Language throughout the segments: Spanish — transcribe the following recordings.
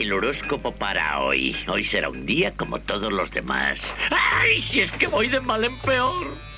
el horóscopo para hoy. Hoy será un día como todos los demás. ¡Ay! Si es que voy de mal en peor.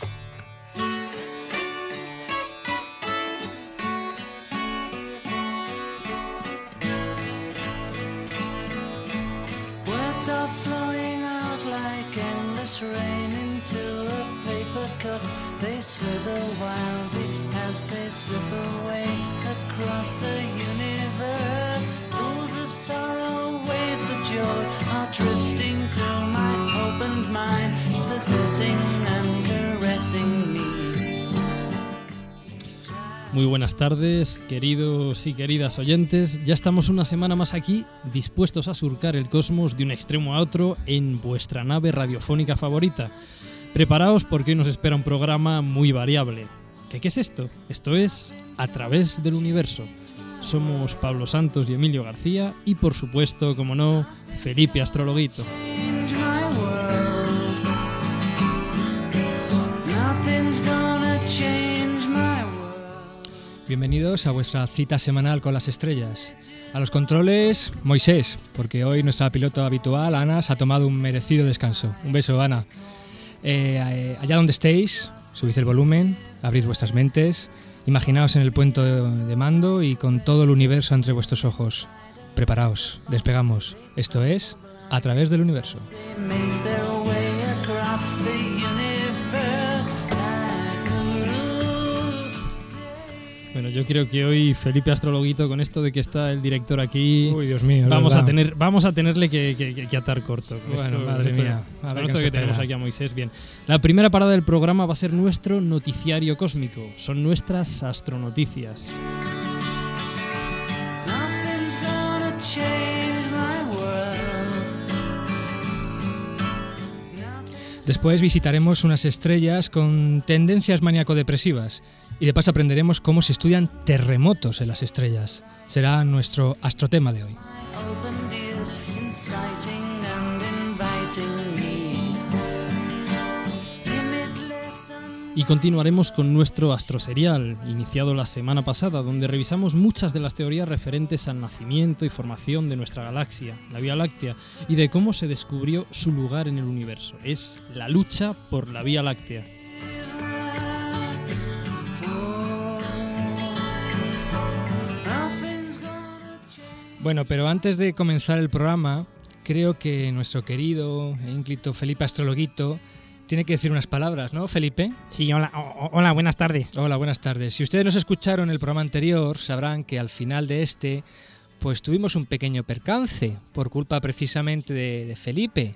Queridos y queridas oyentes. Ya estamos una semana más aquí, dispuestos a surcar el cosmos de un extremo a otro en vuestra nave radiofónica favorita. Preparaos porque hoy nos espera un programa muy variable. ¿Qué, qué es esto? Esto es A través del universo. Somos Pablo Santos y Emilio García y por supuesto, como no, Felipe Astrologuito. Bienvenidos a vuestra cita semanal con las estrellas. A los controles, Moisés, porque hoy nuestra piloto habitual, Ana, se ha tomado un merecido descanso. Un beso, Ana. Eh, eh, allá donde estéis, subid el volumen, abrid vuestras mentes, imaginaos en el puente de mando y con todo el universo entre vuestros ojos. Preparaos, despegamos. Esto es A través del universo. Yo creo que hoy Felipe Astrologuito, con esto de que está el director aquí, Uy, Dios mío. vamos, a tener, vamos a tenerle que, que- que- que atar corto. con Bueno, esto- madre mía. A con ver esto que tenemos aquí a Moisés, bien. La primera parada del programa va a ser nuestro noticiario cósmico. Son nuestras astronoticias. Después visitaremos unas estrellas con tendencias maníaco-depresivas y de paso aprenderemos cómo se estudian terremotos en las estrellas. Será nuestro astrotema de hoy. Y continuaremos con nuestro astroserial, iniciado la semana pasada, donde revisamos muchas de las teorías referentes al nacimiento y formación de nuestra galaxia, la Vía Láctea, y de cómo se descubrió su lugar en el universo. Es la lucha por la Vía Láctea. Bueno, pero antes de comenzar el programa, creo que nuestro querido e ínclito Felipe Astrologuito tiene que decir unas palabras, ¿no, Felipe? Sí, hola, o- hola, buenas tardes. Hola, buenas tardes. Si ustedes nos escucharon el programa anterior, sabrán que al final de este, pues tuvimos un pequeño percance por culpa precisamente de, de Felipe,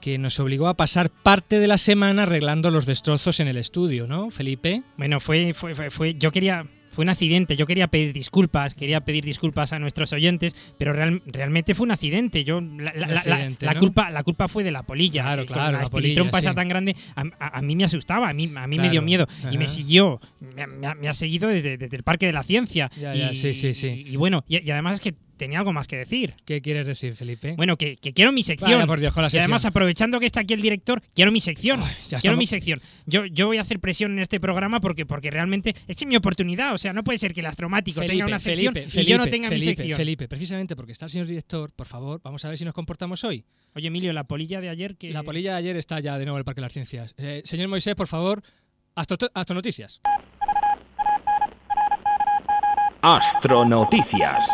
que nos obligó a pasar parte de la semana arreglando los destrozos en el estudio, ¿no, Felipe? Bueno, fue, fue, fue, fue- yo quería, fue un accidente, yo quería pedir disculpas, quería pedir disculpas a nuestros oyentes, pero real- realmente fue un accidente. Yo, la, la- Un la- la- accidente, la ¿no? culpa, la culpa fue de la polilla, Claro, que con claro, la, la polilla, esa sí. tan grande, a, a- a mí me asustaba, a mí, a mí me Claro, dio miedo y me siguió, me, me ha- me ha seguido desde, desde el Parque de la Ciencia. Ya, y, ya, sí, sí, sí. Y, y bueno, y, y además es que tenía algo más que decir. ¿Qué quieres decir, Felipe? Bueno, que, que quiero mi sección. Vaya, por Dios, con la Y además, aprovechando que está aquí el director, quiero mi sección. ya quiero estamos- mi sección. Yo, yo voy a hacer presión en este programa porque, porque realmente es mi oportunidad. O sea, no puede ser que el astromático tenga una sección y yo no tenga Felipe, mi sección. Felipe, precisamente porque está el señor director, por favor, vamos a ver si nos comportamos hoy. Oye, Emilio, la polilla de ayer que... La polilla de ayer está ya de nuevo en el Parque de las Ciencias. Eh, señor Moisés, por favor, astro- astronoticias. Astronoticias.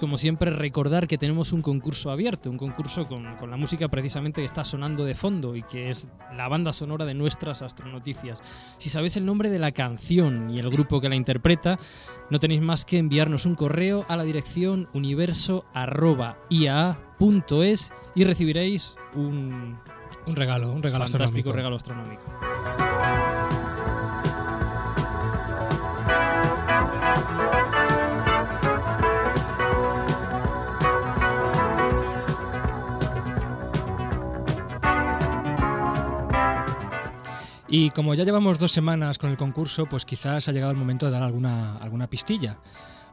Como siempre, recordar que tenemos un concurso abierto, un concurso con, con la música precisamente que está sonando de fondo y que es la banda sonora de nuestras astronoticias. Si sabéis el nombre de la canción y el grupo que la interpreta, no tenéis más que enviarnos un correo a la dirección universo.iaa.es y recibiréis un Un regalo, un regalo fantástico astronómico. regalo astronómico. Y como ya llevamos dos semanas con el concurso, pues quizás ha llegado el momento de dar alguna, alguna pistilla.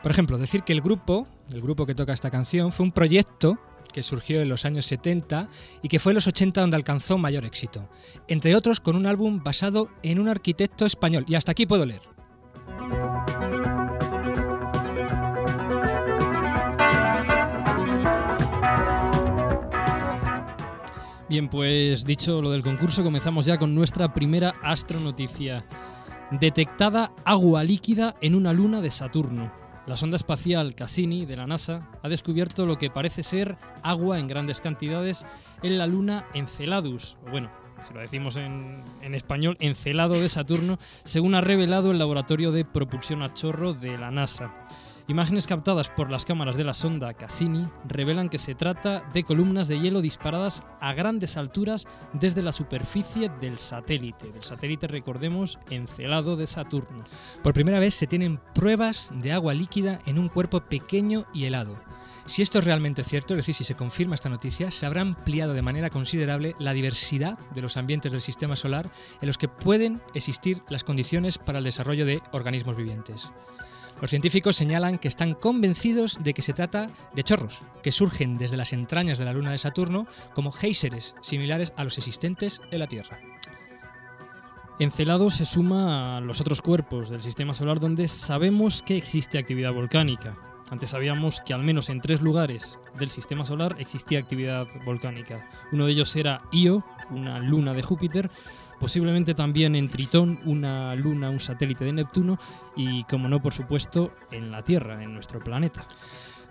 Por ejemplo, decir que el grupo, el grupo que toca esta canción, fue un proyecto que surgió en los años 70 y que fue en los 80 donde alcanzó mayor éxito. Entre otros con un álbum basado en un arquitecto español. Y hasta aquí puedo leer. Bien, pues dicho lo del concurso, comenzamos ya con nuestra primera astronoticia. Detectada agua líquida en una luna de Saturno. La sonda espacial Cassini de la NASA ha descubierto lo que parece ser agua en grandes cantidades en la luna Enceladus, o bueno, si lo decimos en, en español, Encelado de Saturno, según ha revelado el laboratorio de propulsión a chorro de la NASA. Imágenes captadas por las cámaras de la sonda Cassini revelan que se trata de columnas de hielo disparadas a grandes alturas desde la superficie del satélite. Del satélite, recordemos, Encelado de Saturno. Por primera vez se tienen pruebas de agua líquida en un cuerpo pequeño y helado. Si esto es realmente cierto, es decir, si se confirma esta noticia, se habrá ampliado de manera considerable la diversidad de los ambientes del sistema solar en los que pueden existir las condiciones para el desarrollo de organismos vivientes. Los científicos señalan que están convencidos de que se trata de chorros, que surgen desde las entrañas de la luna de Saturno como géiseres similares a los existentes en la Tierra. Encelado se suma a los otros cuerpos del sistema solar donde sabemos que existe actividad volcánica. Antes sabíamos que al menos en tres lugares del sistema solar existía actividad volcánica. Uno de ellos era Io, una luna de Júpiter, posiblemente también en Tritón, una luna, un satélite de Neptuno y, como no, por supuesto, en la Tierra, en nuestro planeta.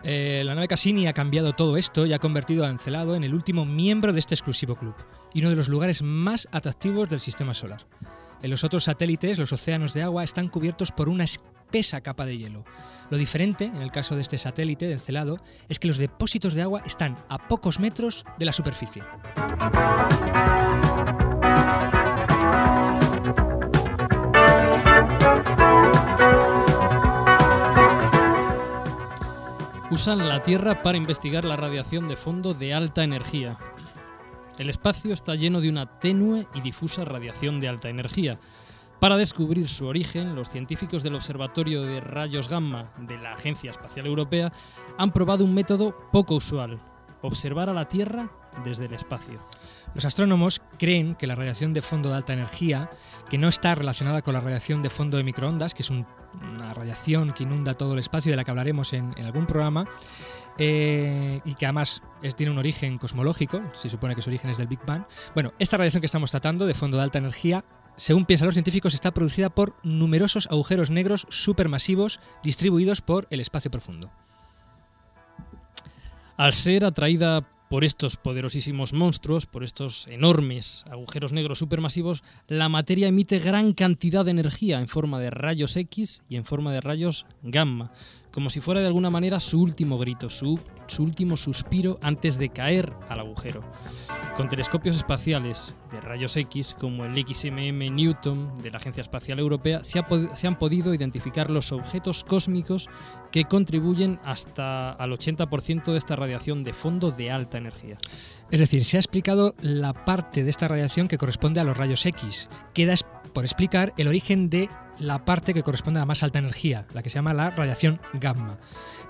Eh, la nave Cassini ha cambiado todo esto y ha convertido a Encelado en el último miembro de este exclusivo club y uno de los lugares más atractivos del sistema solar. En los otros satélites, los océanos de agua están cubiertos por una espesa capa de hielo. Lo diferente, en el caso de este satélite de Encelado, es que los depósitos de agua están a pocos metros de la superficie. Usan la Tierra para investigar la radiación de fondo de alta energía. El espacio está lleno de una tenue y difusa radiación de alta energía. Para descubrir su origen, los científicos del Observatorio de Rayos Gamma de la Agencia Espacial Europea han probado un método poco usual, observar a la Tierra desde el espacio. Los astrónomos creen que la radiación de fondo de alta energía, que no está relacionada con la radiación de fondo de microondas, que es un- una radiación que inunda todo el espacio de la que hablaremos en, algún programa, eh, y que además tiene un origen cosmológico, se supone que su origen es del Big Bang. Bueno, esta radiación que estamos tratando de fondo de alta energía, según piensan los científicos, está producida por numerosos agujeros negros supermasivos distribuidos por el espacio profundo. Al ser atraída por estos poderosísimos monstruos, por estos enormes agujeros negros supermasivos, la materia emite gran cantidad de energía en forma de rayos X y en forma de rayos gamma, como si fuera de alguna manera su último grito, su, su último suspiro antes de caer al agujero. Con telescopios espaciales de rayos X, como el XMM Newton de la Agencia Espacial Europea, se, han podido identificar los objetos cósmicos que contribuyen hasta al 80% de esta radiación de fondo de alta energía. Es decir, se ha explicado la parte de esta radiación que corresponde a los rayos X. Queda por explicar el origen de la parte que corresponde a la más alta energía, la que se llama la radiación gamma.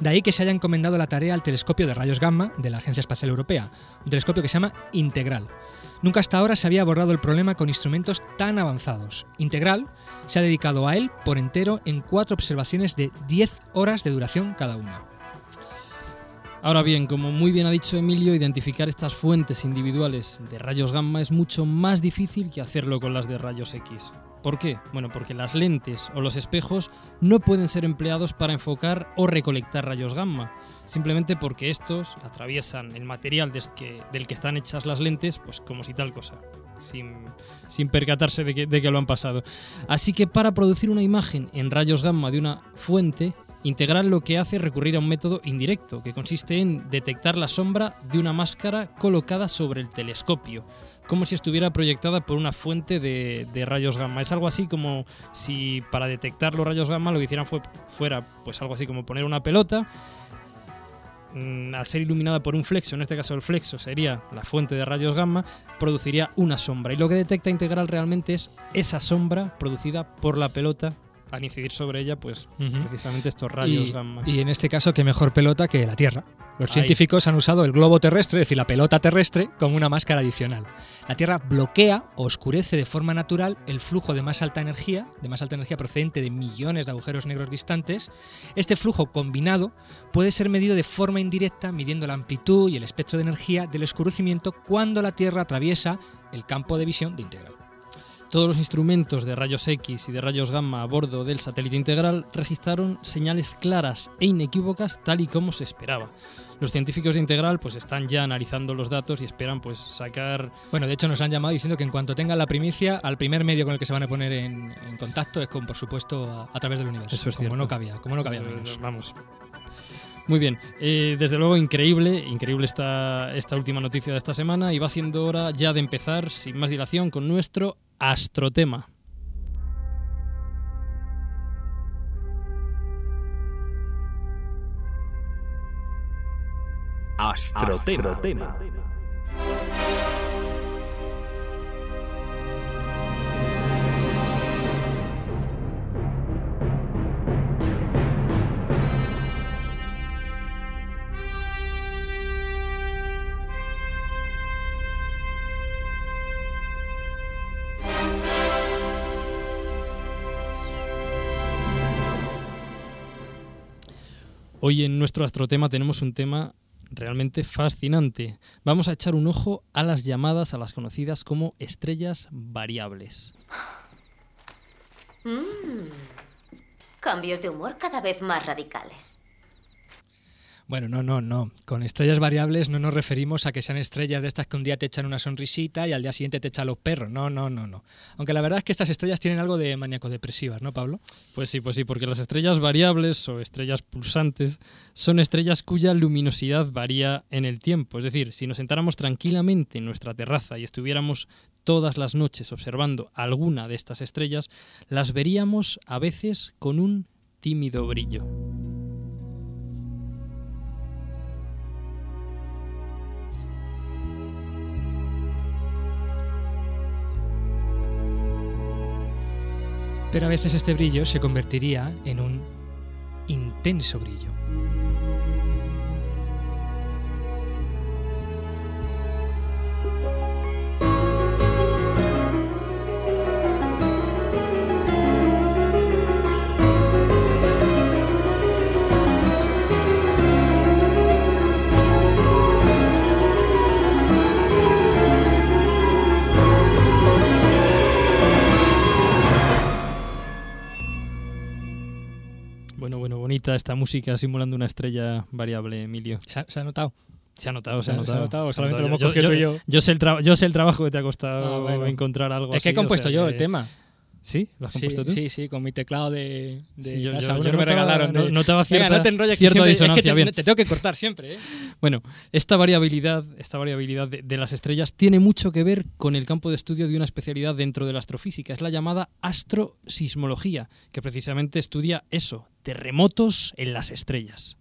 De ahí que se haya encomendado la tarea al telescopio de rayos gamma de la Agencia Espacial Europea, un telescopio que se llama Integral. Nunca hasta ahora se había abordado el problema con instrumentos tan avanzados. Integral se ha dedicado a él por entero en cuatro observaciones de 10 horas de duración cada una. Ahora bien, como muy bien ha dicho Emilio, identificar estas fuentes individuales de rayos gamma es mucho más difícil que hacerlo con las de rayos X. ¿Por qué? Bueno, porque las lentes o los espejos no pueden ser empleados para enfocar o recolectar rayos gamma, simplemente porque estos atraviesan el material del que están hechas las lentes, pues como si tal cosa, sin, sin percatarse de que, de que lo han pasado. Así que para producir una imagen en rayos gamma de una fuente, Integral lo que hace es recurrir a un método indirecto, que consiste en detectar la sombra de una máscara colocada sobre el telescopio, como si estuviera proyectada por una fuente de, rayos gamma. Es algo así como si para detectar los rayos gamma lo que hicieran fue, fuera pues algo así como poner una pelota, mm, al ser iluminada por un flexo, en este caso el flexo sería la fuente de rayos gamma, produciría una sombra. Y lo que detecta integral realmente es esa sombra producida por la pelota al incidir sobre ella, pues precisamente estos rayos y, gamma. y en este caso, qué mejor pelota que la Tierra. Los Ahí. científicos han usado el globo terrestre, es decir, la pelota terrestre, como una máscara adicional. La Tierra bloquea o oscurece de forma natural el flujo de más alta energía, de más alta energía procedente de millones de agujeros negros distantes. Este flujo combinado puede ser medido de forma indirecta midiendo la amplitud y el espectro de energía del oscurecimiento cuando la Tierra atraviesa el campo de visión de integral. Todos los instrumentos de rayos X y de rayos gamma a bordo del satélite integral registraron señales claras e inequívocas tal y como se esperaba. Los científicos de Integral pues están ya analizando los datos y esperan pues sacar Bueno, de hecho nos han llamado diciendo que en cuanto tengan la primicia, al primer medio con el que se van a poner en, en contacto es con, por supuesto, a, a través del universo. Eso es como cierto. no cabía, como no cabía Eso, menos. Vamos. Muy bien, eh, desde luego increíble, increíble esta, esta última noticia de esta semana y va siendo hora ya de empezar sin más dilación con nuestro astrotema. Astrotema. Hoy en nuestro astrotema tenemos un tema realmente fascinante. Vamos a echar un ojo a las llamadas, a las conocidas como estrellas variables. Cambios de humor cada vez más radicales. Bueno, no, no, no. Con estrellas variables no nos referimos a que sean estrellas de estas que un día te echan una sonrisita y al día siguiente te echan los perros. No, no, no, no. Aunque la verdad es que estas estrellas tienen algo de maníaco-depresivas, ¿no, Pablo? Pues sí, pues sí, porque las estrellas variables o estrellas pulsantes son estrellas cuya luminosidad varía en el tiempo. Es decir, si nos sentáramos tranquilamente en nuestra terraza y estuviéramos todas las noches observando alguna de estas estrellas, las veríamos a veces con un tímido brillo. Pero a veces este brillo se convertiría en un intenso brillo. Bonita esta música simulando una estrella variable, Emilio. ¿Se ha, se ha notado? Se ha notado, se ha ha- se notado. ha notado, Se ha solamente lo hemos Yo- cogido yo- tú y yo. Yo sé, el yo sé el trabajo que te ha costado Ah, bueno. encontrar algo Es que he así, o compuesto sea yo que- el tema. ¿Sí? ¿Lo has Sí, compuesto tú? sí, sí, con mi teclado de, de Sí, yo- casa, yo- uno yo que me notaba- regalaron. de- no- notaba cierta- Venga, no te enrolles, cierta siempre- es que disonancia, te, bien. te tengo que cortar siempre, ¿eh? Bueno, esta variabilidad, esta variabilidad de, de las estrellas tiene mucho que ver con el campo de estudio de una especialidad dentro de la astrofísica. Es la llamada astrosismología, que precisamente estudia eso, terremotos en las estrellas.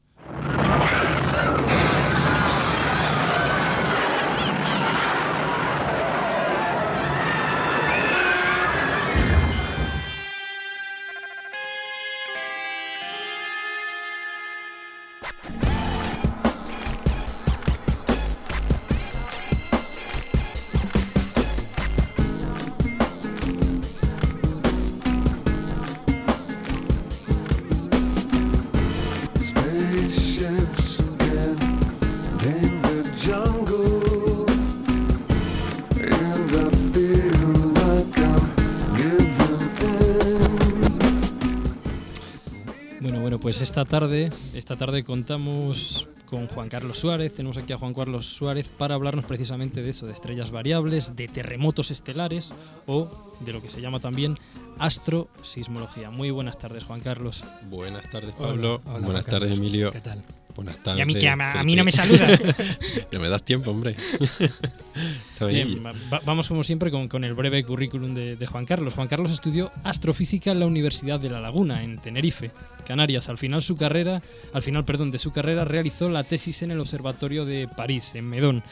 Pues esta tarde, esta tarde contamos con Juan Carlos Suárez, tenemos aquí a Juan Carlos Suárez para hablarnos precisamente de eso, de estrellas variables, de terremotos estelares o de lo que se llama también astrosismología. Muy buenas tardes, Juan Carlos. Buenas tardes, Pablo. hola, Buenas tardes. Emilio. ¿Qué tal? Buenas Y tardes. a mí, que a, mí no me saludas. no me das tiempo, hombre. Bien. Va- vamos como siempre con, con el breve currículum de, de Juan Carlos. Juan Carlos estudió astrofísica en la Universidad de La Laguna, en Tenerife, Canarias. Al final su carrera, al final, perdón, de su carrera realizó la tesis en el Observatorio de París, en Medón,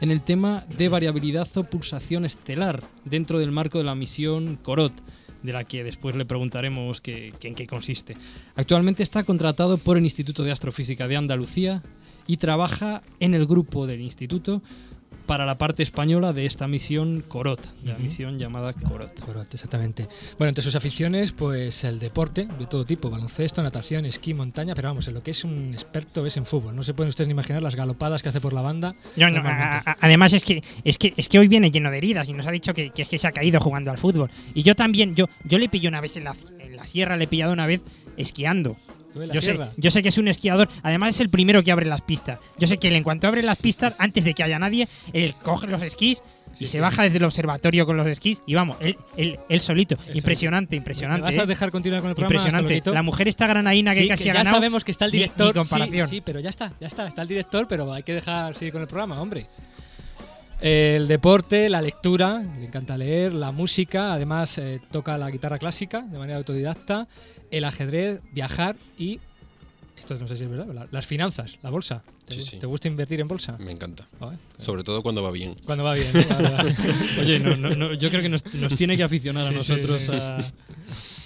en el tema de variabilidad o pulsación estelar, dentro del marco de la misión Corot de la que después le preguntaremos en qué consiste. Actualmente está contratado por el Instituto de Astrofísica de Andalucía y trabaja en el grupo del instituto para la parte española de esta misión Corot, de la misión llamada Corot. Correcto, exactamente. Bueno, entre sus aficiones, pues el deporte de todo tipo, baloncesto, natación, esquí, montaña, pero vamos, en lo que es un experto es en fútbol. No se pueden ustedes ni imaginar las galopadas que hace por la banda. No, no, normalmente. a- a- además es que, es que es que hoy viene lleno de heridas y nos ha dicho que, que es que se ha caído jugando al fútbol. Y yo también, yo, yo le pillé una vez en la, en la sierra, le he pillado una vez esquiando. Yo sé, yo sé que es un esquiador, además es el primero que abre las pistas. Yo sé que él en cuanto abre las pistas, antes de que haya nadie, él coge los esquís y Sí, se baja desde el observatorio con los esquís y vamos, él, él, él solito. Eso. Impresionante, ¿Me impresionante. vas a ¿eh? dejar continuar con el programa? Impresionante. La mujer esta granaína que Sí, casi que ha ya ganado. sabemos que está el director. ni comparación. Sí, sí, pero ya está, ya está, está el director, pero hay que dejar seguir con el programa, hombre. El deporte, la lectura, le encanta leer, la música, además eh, toca la guitarra clásica de manera autodidacta, el ajedrez, viajar y esto no sé si es verdad, la- las finanzas, la bolsa. ¿Te, Sí, gu- sí. te gusta invertir en bolsa? Me encanta. Vale. Sobre todo cuando va bien. Cuando va bien. ¿no? Vale, vale. Oye, no, no, no, yo creo que nos, nos tiene que aficionar a Sí, sí, nosotros sí. a...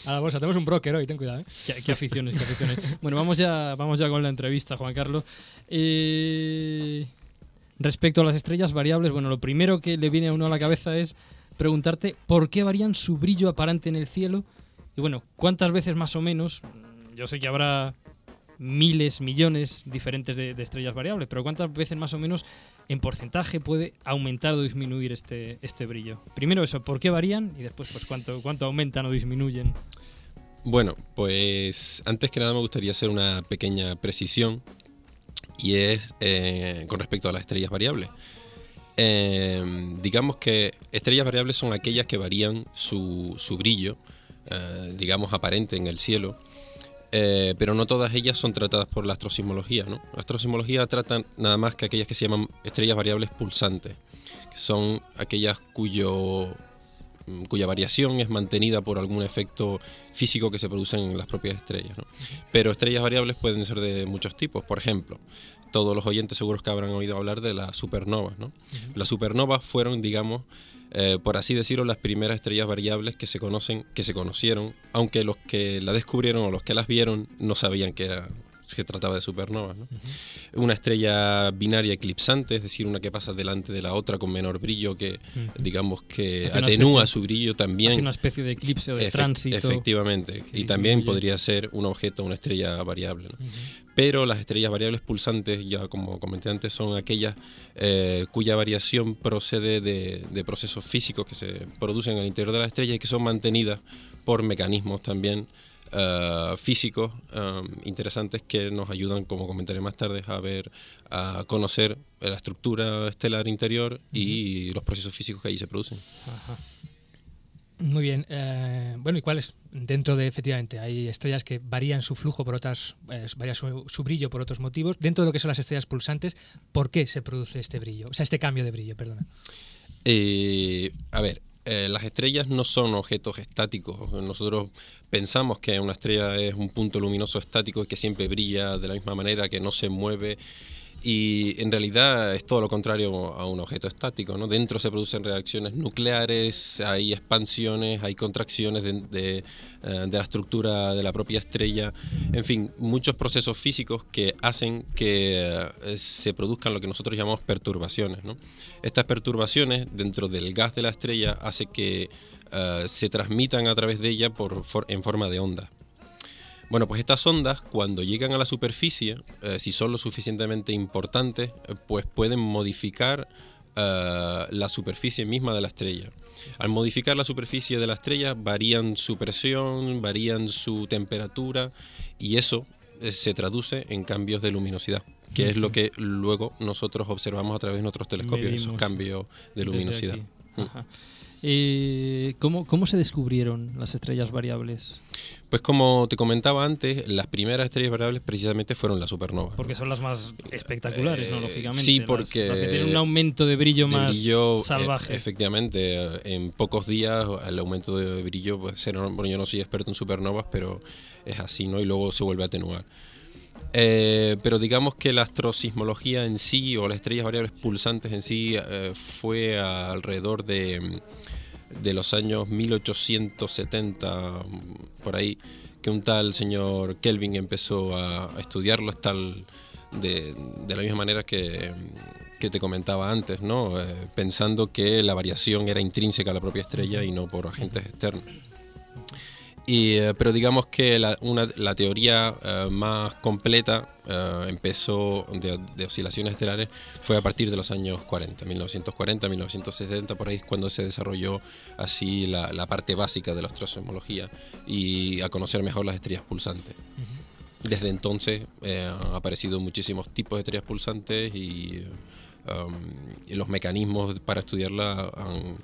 A la bolsa, tenemos un broker hoy, ten cuidado. ¿eh? Qué, qué aficiones, qué aficiones. Bueno, vamos ya, vamos ya con la entrevista, Juan Carlos. Eh, respecto a las estrellas variables, bueno, lo primero que le viene a uno a la cabeza es preguntarte por qué varían su brillo aparente en el cielo y bueno, cuántas veces más o menos, yo sé que habrá miles, millones diferentes de, estrellas variables, pero cuántas veces más o menos en porcentaje puede aumentar o disminuir este, este brillo. Primero eso, por qué varían y después pues cuánto, cuánto aumentan o disminuyen. Bueno, pues antes que nada me gustaría hacer una pequeña precisión y es eh, con respecto a las estrellas variables. Eh, digamos que estrellas variables son aquellas que varían su, su brillo, eh, digamos aparente en el cielo, pero no todas ellas son tratadas por la astrosismología. ¿no? La astrosismología trata nada más que aquellas que se llaman estrellas variables pulsantes, que son aquellas cuyo cuya variación es mantenida por algún efecto físico que se produce en las propias estrellas. ¿no? Pero estrellas variables pueden ser de muchos tipos. Por ejemplo, todos los oyentes seguros que habrán oído hablar de las supernovas. ¿no? Las supernovas fueron, digamos, eh, por así decirlo, las primeras estrellas variables que se conocen, que se conocieron, aunque los que la descubrieron o los que las vieron no sabían que era se trataba de supernovas. ¿no? Una estrella binaria eclipsante, es decir, una que pasa delante de la otra con menor brillo, que digamos que Hace atenúa especie- su brillo también. Hace una especie de eclipse o de Efec- tránsito. Efectivamente. Y también podría ser un objeto, una estrella variable. ¿no? Pero las estrellas variables pulsantes, ya como comenté antes, son aquellas eh, cuya variación procede de, de procesos físicos que se producen en el interior de la estrella y que son mantenidas por mecanismos también eh, físicos eh, interesantes que nos ayudan, como comentaré más tarde, a ver, a conocer la estructura estelar interior y los procesos físicos que allí se producen. Muy bien. eh, bueno, ¿y cuáles? Dentro de, efectivamente, hay estrellas que varían su flujo por otras, eh, varía su, su brillo por otros motivos. Dentro de lo que son las estrellas pulsantes, ¿por qué se produce este brillo? O sea, este cambio de brillo, perdona. Eh, a ver, eh, las estrellas no son objetos estáticos. Nosotros pensamos que una estrella es un punto luminoso estático que siempre brilla de la misma manera, que no se mueve. Y en realidad es todo lo contrario a un objeto estático. ¿no? Dentro se producen reacciones nucleares, hay expansiones, hay contracciones de, de, eh, la estructura de la propia estrella. En fin, muchos procesos físicos que hacen que eh, se produzcan lo que nosotros llamamos perturbaciones. ¿no? Estas perturbaciones dentro del gas de la estrella hace que eh, se transmitan a través de ella por, en forma de onda. Bueno, pues estas ondas, cuando llegan a la superficie, eh, si son lo suficientemente importantes, eh, pues pueden modificar eh, la superficie misma de la estrella. Al modificar la superficie de la estrella, varían su presión, varían su temperatura, y eso eh, se traduce en cambios de luminosidad, que es lo que luego nosotros observamos a través de nuestros telescopios, esos cambios de luminosidad. Mm. Ajá. ¿cómo, ¿Cómo se descubrieron las estrellas variables? Pues como te comentaba antes, las primeras estrellas variables precisamente fueron las supernovas. Porque son las más espectaculares, ¿no? Eh, Lógicamente. sí, porque Las, que tienen un aumento de brillo de más brillo, eh, salvaje. efectivamente, en pocos días el aumento de brillo puede ser, bueno, yo no soy experto en supernovas, pero es así, ¿no? Y luego se vuelve a atenuar. Eh, pero digamos que la astrosismología en sí, o las estrellas variables pulsantes en sí, eh, fue alrededor de, de los años 1870, mm, por ahí, que un tal señor Kelvin empezó a, a estudiarlo, es tal de, de la misma manera que, que te comentaba antes, ¿no? Eh, pensando que la variación era intrínseca a la propia estrella y no por agentes externos. Y, eh, pero digamos que la, una- la teoría eh, más completa eh, empezó de, de oscilaciones estelares fue a partir de los años 40, 1940, 1960, por ahí es cuando se desarrolló así la, la parte básica de la astrosismología y a conocer mejor las estrellas pulsantes. Desde entonces eh, han aparecido muchísimos tipos de estrellas pulsantes y, um, y los mecanismos para estudiarla han,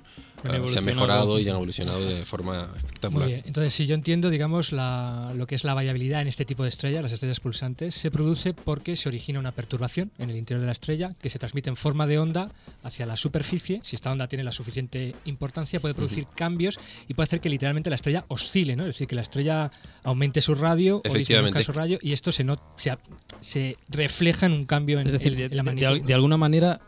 Han eh, se han mejorado y han evolucionado de forma espectacular. bien. Entonces, si yo entiendo, digamos, la- lo que es la variabilidad en este tipo de estrellas, las estrellas pulsantes, se produce porque se origina una perturbación en el interior de la estrella que se transmite en forma de onda hacia la superficie. Si esta onda tiene la suficiente importancia, puede producir cambios y puede hacer que literalmente la estrella oscile, ¿no? Es decir, que la estrella aumente su radio o disminuya su radio y esto se, no, se, refleja en un cambio en, Es decir, en- de, en la de- magnitud. de- de alguna manera,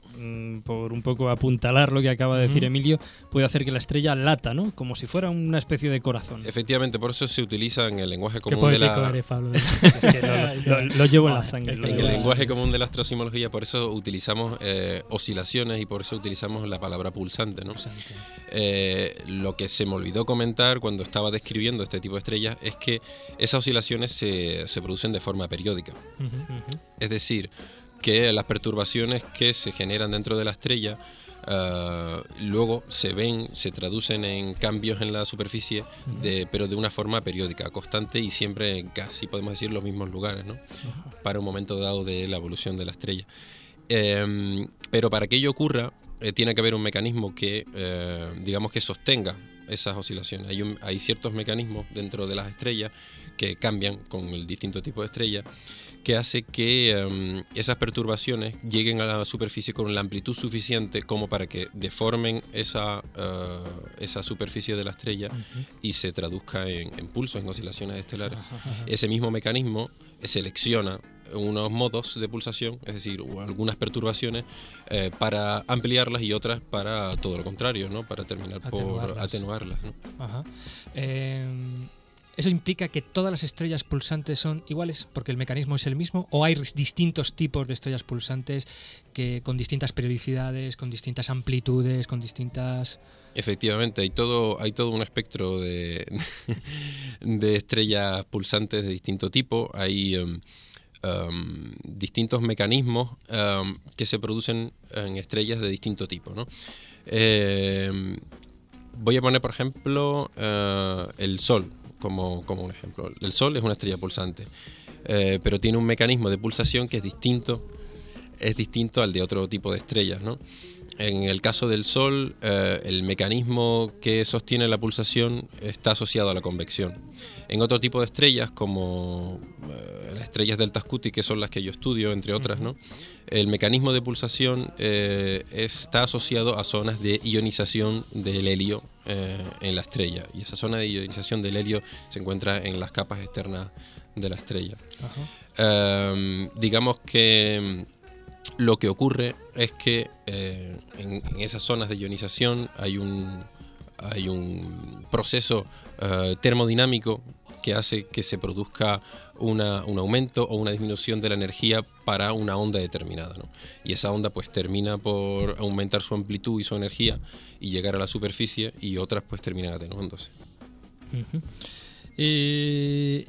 por un poco apuntalar lo que acaba de decir. Emilio, puede hacer que la estrella lata, ¿no? Como si fuera una especie de corazón. Efectivamente, por eso se utiliza en el lenguaje Qué común de la, eres, Pablo. Es que lo, lo- lo llevo en la sangre. En lo En llevo el lenguaje sangre. común de la astrosismología, por eso utilizamos eh, oscilaciones y por eso utilizamos la palabra pulsante. ¿no? Eh, lo que se me olvidó comentar cuando estaba describiendo este tipo de estrellas es que esas oscilaciones se, se producen de forma periódica. Es decir, que las perturbaciones que se generan dentro de la estrella ah, luego se ven, se traducen en cambios en la superficie, de, pero de una forma periódica, constante y siempre casi, podemos decir, los mismos lugares, ¿no? Para un momento dado de la evolución de la estrella. Em, pero para que ello ocurra, eh, tiene que haber un mecanismo que, eh, digamos, que sostenga esas oscilaciones. Hay, un- hay ciertos mecanismos dentro de las estrellas que cambian con el distinto tipo de estrella, que hace que em, esas perturbaciones lleguen a la superficie con la amplitud suficiente como para que deformen esa, eh, esa superficie de la estrella y se traduzca en, en pulsos, en oscilaciones estelares. Ese mismo mecanismo selecciona unos modos de pulsación, es decir, algunas perturbaciones eh, para ampliarlas y otras para todo lo contrario, ¿no? Para terminar por Atenuarlas. atenuarlas. ¿no? Ajá. Eh, ¿Eso implica que todas las estrellas pulsantes son iguales? Porque el mecanismo es el mismo. ¿O hay distintos tipos de estrellas pulsantes que con distintas periodicidades, con distintas amplitudes, con distintas. Efectivamente, hay todo, hay todo un espectro de, de estrellas pulsantes de distinto tipo. Hay em, em, distintos mecanismos em, que se producen en estrellas de distinto tipo. ¿no? Voy a poner, por ejemplo, eh, el Sol como, como un ejemplo. El Sol es una estrella pulsante, eh, pero tiene un mecanismo de pulsación que es distinto, es distinto al de otro tipo de estrellas, ¿no? En el caso del Sol, eh, el mecanismo que sostiene la pulsación está asociado a la convección. En otro tipo de estrellas, como eh, las estrellas delta Scuti, que son las que yo estudio, entre otras, ¿no? el mecanismo de pulsación eh, está asociado a zonas de ionización del helio eh, en la estrella. Y esa zona de ionización del helio se encuentra en las capas externas de la estrella. Em, digamos que lo que ocurre es que eh, en, esas zonas de ionización hay un, hay un proceso eh, termodinámico que hace que se produzca una- un aumento o una disminución de la energía para una onda determinada. ¿no? Y esa onda pues termina por aumentar su amplitud y su energía y llegar a la superficie y otras pues terminan atenuándose. Eh,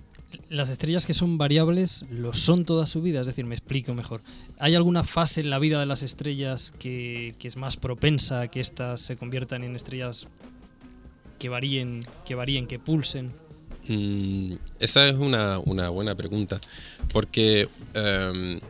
las estrellas que son variables lo son toda su vida, es decir, me explico mejor. ¿Hay alguna fase en la vida de las estrellas que, que es más propensa a que éstas se conviertan en estrellas que varíen, que varíen, que pulsen? Mm, esa es una, una buena pregunta, porque em,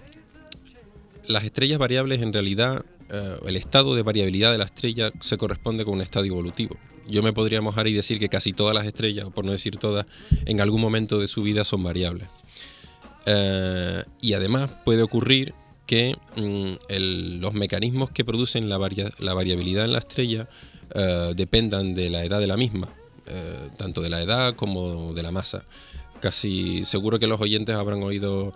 las estrellas variables en realidad eh, el estado de variabilidad de la estrella se corresponde con un estado evolutivo. Yo me podría mojar y decir que casi todas las estrellas, o por no decir todas, en algún momento de su vida son variables. Eh, y además puede ocurrir que mm, los mecanismos que producen la, varia- la variabilidad en la estrella eh, dependan de la edad de la misma, eh, tanto de la edad como de la masa. Casi seguro que los oyentes habrán oído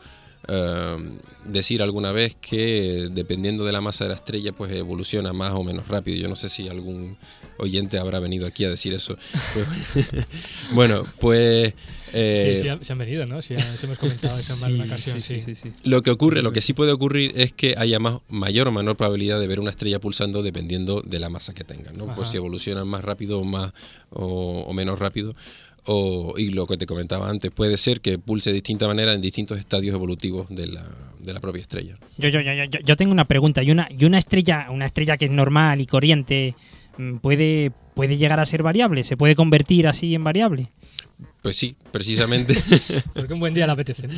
decir alguna vez que dependiendo de la masa de la estrella pues evoluciona más o menos rápido. Yo no sé si algún oyente habrá venido aquí a decir eso. Bueno, pues... eh, sí, sí, ha- se han venido, ¿no? Sí, sí hemos comentado eso en más de una ocasión. Sí, sí, sí. Lo que ocurre, lo que sí puede ocurrir es que haya más, mayor o menor probabilidad de ver una estrella pulsando dependiendo de la masa que tenga, ¿no? Ajá. Pues si evolucionan más rápido o más o, o menos rápido. O, y lo que te comentaba antes, puede ser que pulse de distinta manera en distintos estadios evolutivos de la, de la propia estrella. Yo, yo, yo, yo, yo tengo una pregunta. ¿Y una, y una estrella, una estrella que es normal y corriente, puede, puede llegar a ser variable? ¿Se puede convertir así en variable? Pues sí, precisamente. Porque un buen día le apetece.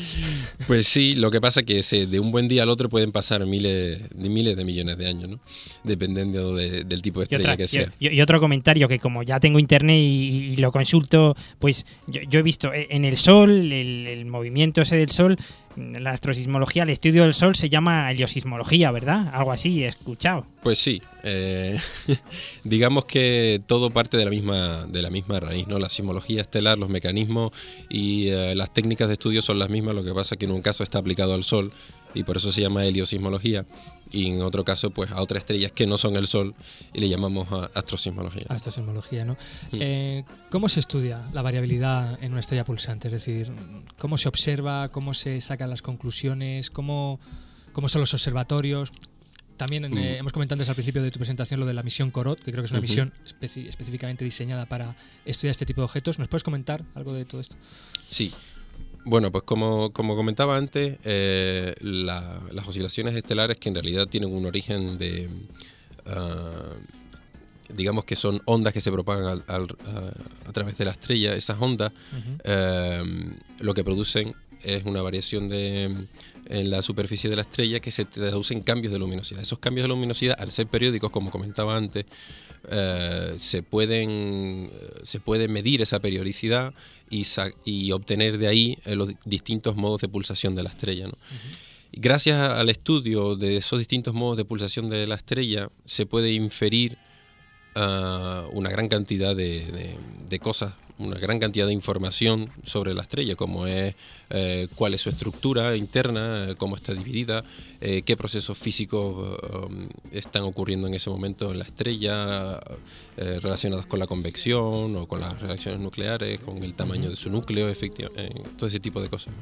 pues sí, lo que pasa es que se- de un buen día al otro pueden pasar miles de miles de millones de años, ¿no? Dependiendo de- del tipo de estrella otra- que sea. y- otro comentario que como ya tengo internet y, y lo consulto, pues yo, yo he visto eh, en el Sol, el, el movimiento ese del Sol, mm, la astrosismología, el estudio del Sol se llama heliosismología, ¿verdad? Algo así, he escuchado. Pues sí, eh, digamos que todo parte de la misma de la misma raíz, ¿no? La sismología estelar, los mecanismos y eh, las técnicas de estudio son las mismas, lo que pasa es que en un caso está aplicado al Sol y por eso se llama heliosismología y en otro caso pues a otras estrellas que no son el Sol y le llamamos a- astrosismología. A esta sismología, ¿no? Mm. Eh, ¿Cómo se estudia la variabilidad en una estrella pulsante? Es decir, ¿cómo se observa? ¿Cómo se sacan las conclusiones? ¿Cómo, cómo son los observatorios? También Mm. eh, hemos comentado antes al principio de tu presentación lo de la misión Corot, que creo que es una Ujú. misión especi- específicamente diseñada para estudiar este tipo de objetos. ¿Nos puedes comentar algo de todo esto? Sí. Bueno, pues como, como comentaba antes, eh, la- las oscilaciones estelares que en realidad tienen un origen de, ah, digamos que son ondas que se propagan al- al- a, a través de la estrella, esas ondas eh, lo que producen es una variación de, en la superficie de la estrella que se traduce en cambios de luminosidad. Esos cambios de luminosidad, al ser periódicos, como comentaba antes, eh, se, pueden, se puede medir esa periodicidad y, y obtener de ahí eh, los distintos modos de pulsación de la estrella. ¿no? Y Gracias al estudio de esos distintos modos de pulsación de la estrella, se puede inferir ah, una gran cantidad de, de- de cosas, una gran cantidad de información sobre la estrella, como es eh, cuál es su estructura interna, eh, cómo está dividida, eh, qué procesos físicos um, están ocurriendo en ese momento en la estrella, eh, relacionados con la convección o con las reacciones nucleares, con el tamaño de su núcleo, efectiva- eh, todo ese tipo de cosas.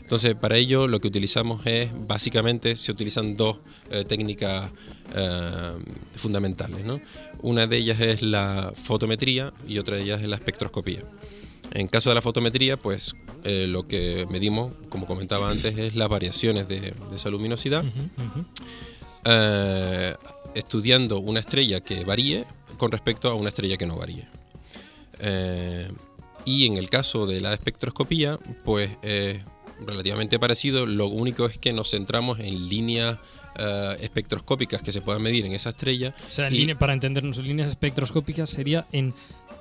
Entonces, para ello lo que utilizamos es, básicamente, se utilizan dos eh, técnicas eh, fundamentales. ¿no? Una de ellas es la fotometría y otra de ellas es la espectroscopía. En caso de la fotometría, pues eh, lo que medimos, como comentaba antes, es las variaciones de, de esa luminosidad, eh, estudiando una estrella que varíe con respecto a una estrella que no varíe. Eh, y en el caso de la espectroscopía, pues es relativamente parecido. Lo único es que nos centramos en líneas eh, espectroscópicas que se puedan medir en esa estrella. O sea, Y- para entendernos, en líneas espectroscópicas sería en,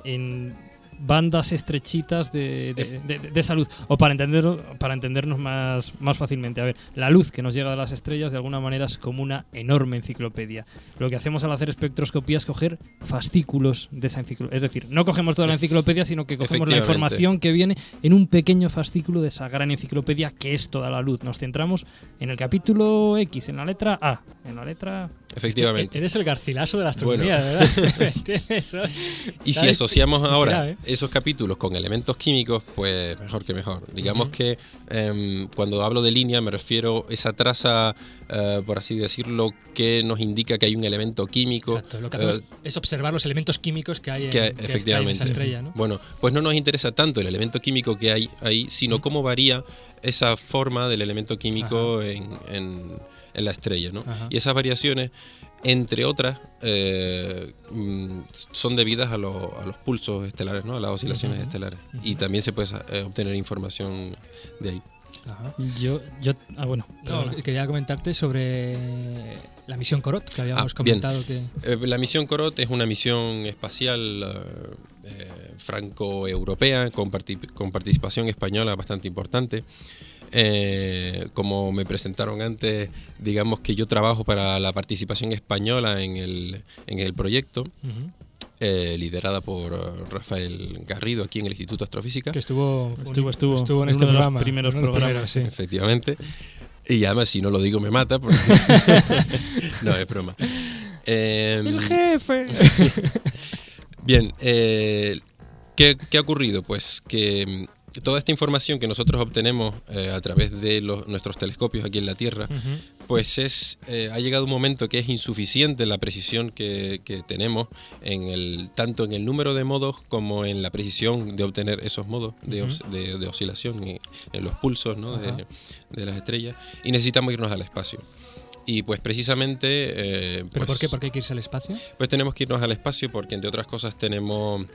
en bandas estrechitas de, de, de- de salud. O para, entender, para entendernos más, más fácilmente. A ver, la luz que nos llega de las estrellas de alguna manera es como una enorme enciclopedia. Lo que hacemos al hacer espectroscopía es coger fascículos de esa enciclopedia. Es decir, no cogemos toda la enciclopedia, sino que cogemos la información que viene en un pequeño fascículo de esa gran enciclopedia que es toda la luz. Nos centramos en el capítulo X, en la letra A, en la letra Efectivamente. Eres el garcilaso de la astronomía, Bueno. ¿verdad? Y si asociamos ahora ¿eh? Esos capítulos con elementos químicos, pues mejor que mejor. Digamos que em, cuando hablo de línea me refiero a esa traza, eh, por así decirlo, que nos indica que hay un elemento químico. Exacto, lo que hacemos eh, es observar los elementos químicos que hay en, que que hay en efectivamente. esa estrella, ¿no? Bueno, pues no nos interesa tanto el elemento químico que hay ahí, sino cómo varía esa forma del elemento químico en, en- en la estrella, ¿no? Y esas variaciones, entre otras, eh, mm, son debidas a, lo- a los pulsos estelares, ¿no? A las oscilaciones estelares. Y también se puede eh, obtener información de ahí. Ajá. Yo, yo, ah, bueno, No, quería comentarte sobre la misión Corot, que habíamos Ah, comentado que... Eh, la misión Corot es una misión espacial franco-europea con, parti- con participación española bastante importante. Eh, como me presentaron antes, digamos que yo trabajo para la participación española en el, en el proyecto, eh, liderada por Rafael Garrido aquí en el Instituto de Astrofísica. Que estuvo, Estuvo- estuvo estuvo en en este uno de los programa. primeros uno de los programas. primeros, sí. Efectivamente. Y además, si no lo digo, me mata. porque- no, es broma. Em, ¡El jefe! Bien, eh, ¿qué, qué ha ocurrido? Pues que toda esta información que nosotros obtenemos eh, a través de los- nuestros telescopios aquí en la Tierra, pues es eh, ha llegado un momento que es insuficiente la precisión que, que tenemos en el tanto en el número de modos como en la precisión de obtener esos modos de, os- de- de oscilación en, en los pulsos ¿no? de, las estrellas y necesitamos irnos al espacio. Y pues precisamente... eh, ¿Pero pues, por qué? ¿Por qué hay que irse al espacio? pues tenemos que irnos al espacio porque, entre otras cosas, tenemos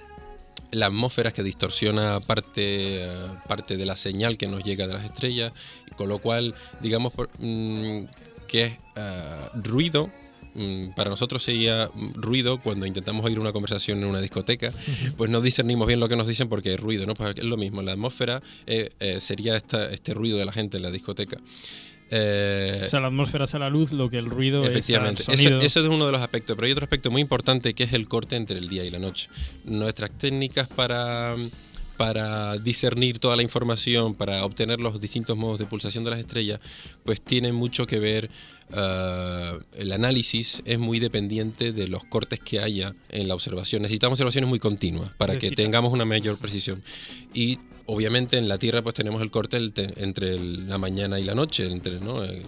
la atmósfera que distorsiona parte, eh, parte de la señal que nos llega de las estrellas, y con lo cual, digamos, por- mm, que es eh, ruido. mm, Para nosotros sería ruido cuando intentamos oír una conversación en una discoteca, pues no discernimos bien lo que nos dicen porque es ruido, ¿no? Pues es lo mismo, la atmósfera eh, eh, sería esta, este ruido de la gente en la discoteca. Eh, O sea, la atmósfera es a la luz, lo que el ruido Efectivamente, es al Eso- sonido. Ese, es uno de los aspectos, pero hay otro aspecto muy importante que es el corte entre el día y la noche. Nuestras técnicas para, para discernir toda la información, para obtener los distintos modos de pulsación de las estrellas, pues tienen mucho que ver. eh, el análisis es muy dependiente de los cortes que haya en la observación. Necesitamos observaciones muy continuas para que Precisa. tengamos una mayor precisión. Y obviamente en la Tierra pues tenemos el corte el te- entre la mañana y la noche, entre, ¿no? Eh,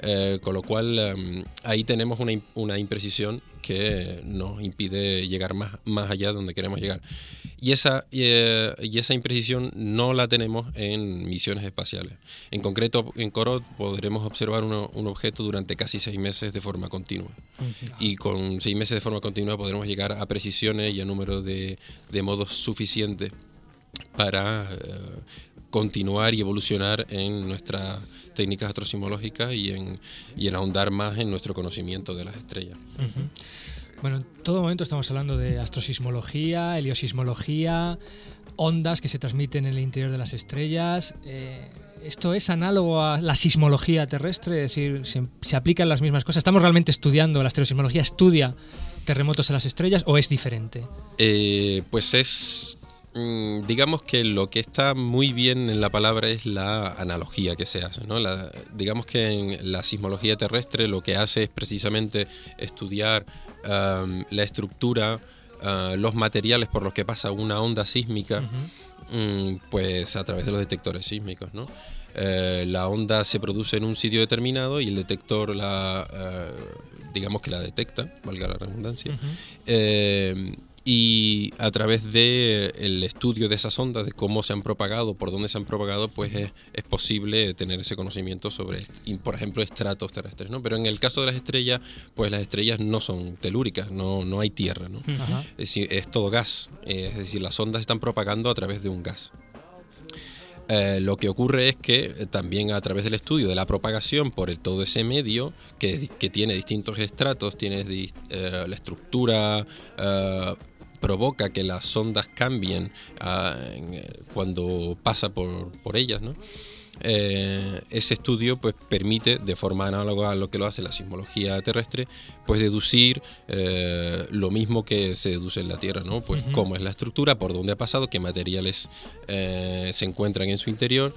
eh, con lo cual em, ahí tenemos una, im- una imprecisión que nos impide llegar más, más allá de donde queremos llegar. Y esa, y, eh, y esa imprecisión no la tenemos en misiones espaciales. En concreto, en Corot podremos observar uno- un objeto durante casi seis meses de forma continua. Y con seis meses de forma continua podremos llegar a precisiones y a número de, de modos suficientes para eh, continuar y evolucionar en nuestras técnicas astrosismológicas y en, y en ahondar más en nuestro conocimiento de las estrellas. Bueno, en todo momento estamos hablando de astrosismología, heliosismología, ondas que se transmiten en el interior de las estrellas. Eh, ¿Esto es análogo a la sismología terrestre? Es decir, ¿se, se aplican las mismas cosas? ¿Estamos realmente estudiando, la astrosismología estudia terremotos en las estrellas o es diferente? Eh, pues es, digamos que lo que está muy bien en la palabra es la analogía que se hace. ¿no? La- digamos que en la sismología terrestre lo que hace es precisamente estudiar la estructura, ah, los materiales por los que pasa una onda sísmica. Mm, pues a través de los detectores sísmicos, ¿no? Eh, la onda se produce en un sitio determinado y el detector la, eh, digamos que la detecta, valga la redundancia, y a través de el estudio de esas ondas, de cómo se han propagado, por dónde se han propagado, pues es, es posible tener ese conocimiento sobre, por ejemplo, estratos terrestres, ¿no? Pero en el caso de las estrellas, pues las estrellas no son telúricas, no, no hay tierra, ¿no? Es decir, es todo gas, eh, es decir, las ondas están propagando a través de un gas. Eh, lo que ocurre es que eh, también a través del estudio de la propagación por el, todo ese medio, que, que tiene distintos estratos, tiene eh, la estructura, eh, provoca que las ondas cambien ah, eh, cuando pasa por, por ellas, ¿no? Eh, ese estudio pues permite de forma análoga a lo que lo hace la sismología terrestre pues deducir eh, lo mismo que se deduce en la Tierra no pues cómo es la estructura por dónde ha pasado qué materiales eh, se encuentran en su interior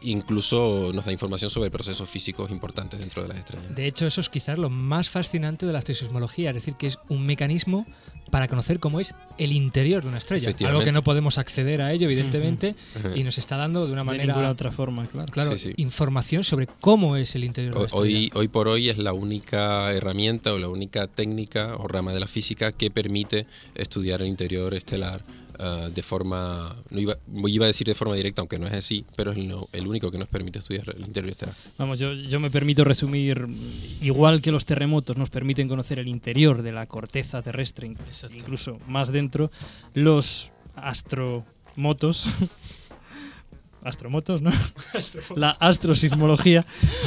incluso nos da información sobre procesos físicos importantes dentro de las estrellas. De hecho, eso es quizás lo más fascinante de la astrosismología, es decir, que es un mecanismo para conocer cómo es el interior de una estrella. Algo que no podemos acceder a ello, evidentemente, y nos está dando de una de manera ninguna otra forma, claro. claro, Sí, sí. información sobre cómo es el interior de la estrella. Hoy, hoy por hoy es la única herramienta o la única técnica o rama de la física que permite estudiar el interior estelar ah, de forma, no iba, iba a decir de forma directa, aunque no es así, pero es el, no- el único que nos permite estudiar el interior estelar. Vamos, yo, yo me permito resumir, igual que los terremotos nos permiten conocer el interior de la corteza terrestre, inc- incluso más dentro, los astromotos astromotos, ¿no? la astrosismología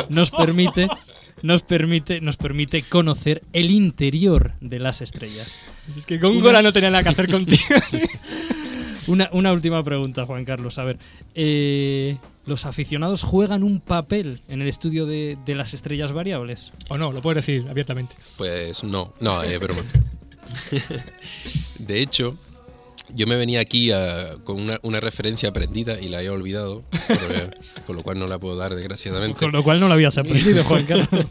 nos permite nos permite nos permite conocer el interior de las estrellas. Es que Góngora no tenía nada que hacer contigo. Una, una última pregunta, Juan Carlos. A ver, eh, ¿los aficionados juegan un papel en el estudio de, de las estrellas variables? o no, lo puedes decir abiertamente. Pues no, no, es broma. De hecho, yo me venía aquí a- con una, una referencia aprendida y la he olvidado, pero, con lo cual no la puedo dar desgraciadamente. Con lo cual no lo habías aprendido, Juan Carlos.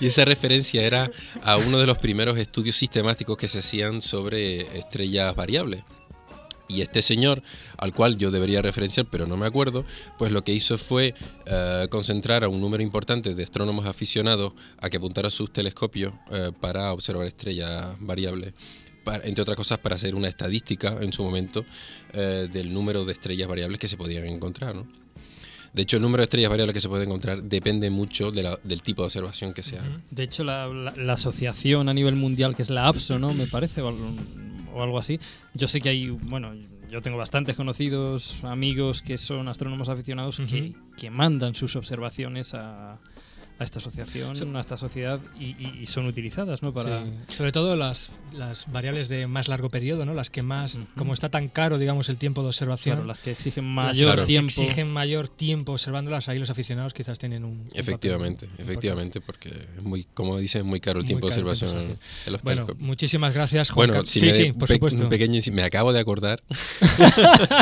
Y esa referencia era a uno de los primeros estudios sistemáticos que se hacían sobre estrellas variables. Y este señor, al cual yo debería referenciar, pero no me acuerdo, pues lo que hizo fue eh, concentrar a un número importante de astrónomos aficionados a que apuntaran sus telescopios eh, para observar estrellas variables. Para- entre otras cosas, para hacer una estadística en su momento eh, del número de estrellas variables que se podían encontrar. ¿no? De hecho, el número de estrellas variables que se pueden encontrar depende mucho de la- del tipo de observación que se haga. De hecho, la, la- la asociación a nivel mundial, que es la APSO, ¿no? Me parece, o algo así. Yo sé que hay, bueno, yo tengo bastantes conocidos, amigos que son astrónomos aficionados que, que mandan sus observaciones a, a esta asociación, a esta sociedad, y, y- y son utilizadas, ¿no? Para, Sí. Sobre todo las, las variables de más largo periodo, ¿no? Las que más, como está tan caro, digamos, el tiempo de observación. Claro, las que exigen mayor Claro. que tiempo. exigen mayor tiempo observándolas, ahí los aficionados quizás tienen un. un papel Efectivamente, efectivamente, porque es muy, como dices, es muy caro el Muy tiempo de caro el tiempo de observación en, en los Bueno, telescopios. muchísimas gracias, Juan Bueno, si sí, me sí, de- por supuesto. un pequeño me acabo de acordar